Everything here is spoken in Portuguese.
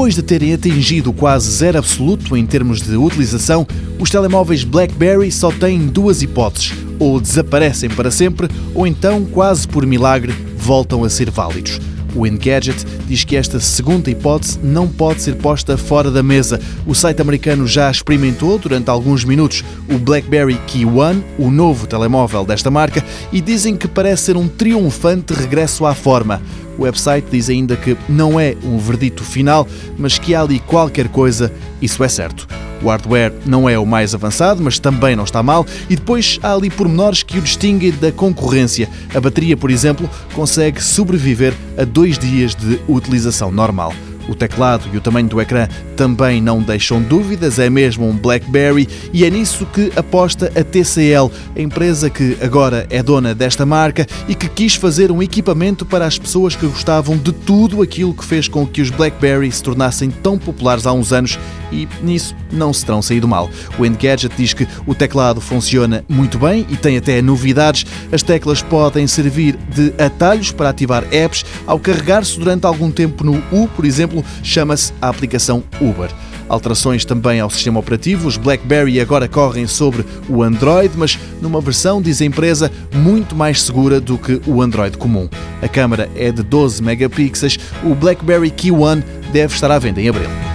Depois de terem atingido quase zero absoluto em termos de utilização, os telemóveis BlackBerry só têm duas hipóteses: ou desaparecem para sempre, ou então, quase por milagre, voltam a ser válidos. O Engadget diz que esta segunda hipótese não pode ser posta fora da mesa. O site americano já experimentou durante alguns minutos o BlackBerry Key One, o novo telemóvel desta marca, e dizem que parece ser um triunfante regresso à forma. O website diz ainda que não é um verdito final, mas que há ali qualquer coisa, isso é certo. O hardware não é o mais avançado, mas também não está mal, e depois há ali pormenores que o distinguem da concorrência. A bateria, por exemplo, consegue sobreviver a dois dias de utilização normal. O teclado e o tamanho do ecrã também não deixam dúvidas, é mesmo um BlackBerry e é nisso que aposta a TCL, a empresa que agora é dona desta marca e que quis fazer um equipamento para as pessoas que gostavam de tudo aquilo que fez com que os BlackBerry se tornassem tão populares há uns anos e nisso não se terão saído mal. O Engadget diz que o teclado funciona muito bem e tem até novidades. As teclas podem servir de atalhos para ativar apps. Ao carregar-se durante algum tempo no U, por exemplo, chama-se a aplicação Uber. Alterações também ao sistema operativo. Os BlackBerry agora correm sobre o Android, mas numa versão, diz a empresa, muito mais segura do que o Android comum. A câmera é de 12 megapixels. O BlackBerry Key One deve estar à venda em abril.